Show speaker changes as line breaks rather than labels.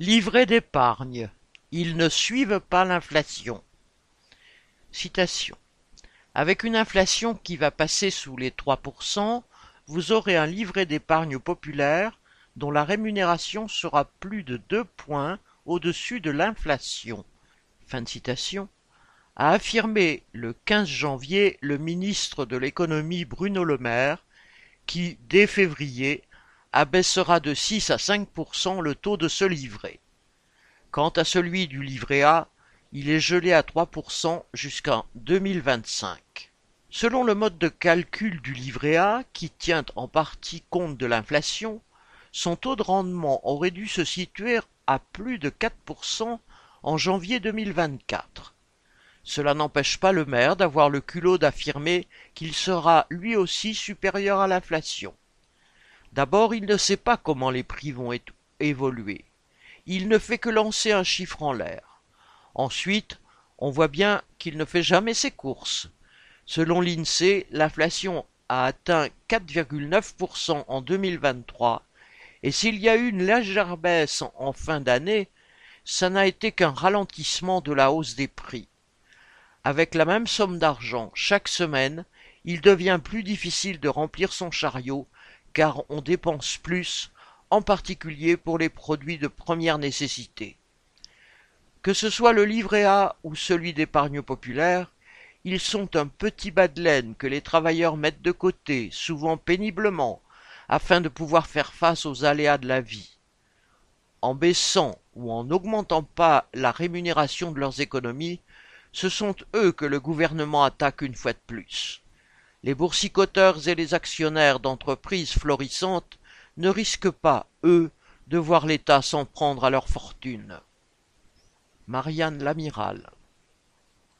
Livret d'épargne. Ils ne suivent pas l'inflation. Citation. Avec une inflation qui va passer sous les 3%, vous aurez un livret d'épargne populaire dont la rémunération sera plus de deux points au-dessus de l'inflation. Fin citation. A affirmé le 15 janvier le ministre de l'économie Bruno Le Maire, qui, dès février, abaissera de 6 à 5% le taux de ce livret. Quant à celui du livret A, il est gelé à 3% jusqu'en 2025. Selon le mode de calcul du livret A, qui tient en partie compte de l'inflation, son taux de rendement aurait dû se situer à plus de 4% en janvier 2024. Cela n'empêche pas le maire d'avoir le culot d'affirmer qu'il sera lui aussi supérieur à l'inflation. D'abord, il ne sait pas comment les prix vont évoluer. Il ne fait que lancer un chiffre en l'air. Ensuite, on voit bien qu'il ne fait jamais ses courses. Selon l'INSEE, l'inflation a atteint 4,9% en 2023 et s'il y a eu une légère baisse en fin d'année, ça n'a été qu'un ralentissement de la hausse des prix. Avec la même somme d'argent chaque semaine, il devient plus difficile de remplir son chariot car on dépense plus, en particulier pour les produits de première nécessité. Que ce soit le livret A ou celui d'épargne populaire, ils sont un petit bas de laine que les travailleurs mettent de côté, souvent péniblement, afin de pouvoir faire face aux aléas de la vie. En baissant ou en n'augmentant pas la rémunération de leurs économies, ce sont eux que le gouvernement attaque une fois de plus. Les boursicoteurs et les actionnaires d'entreprises florissantes ne risquent pas, eux, de voir l'État s'en prendre à leur fortune. Marianne Lamiral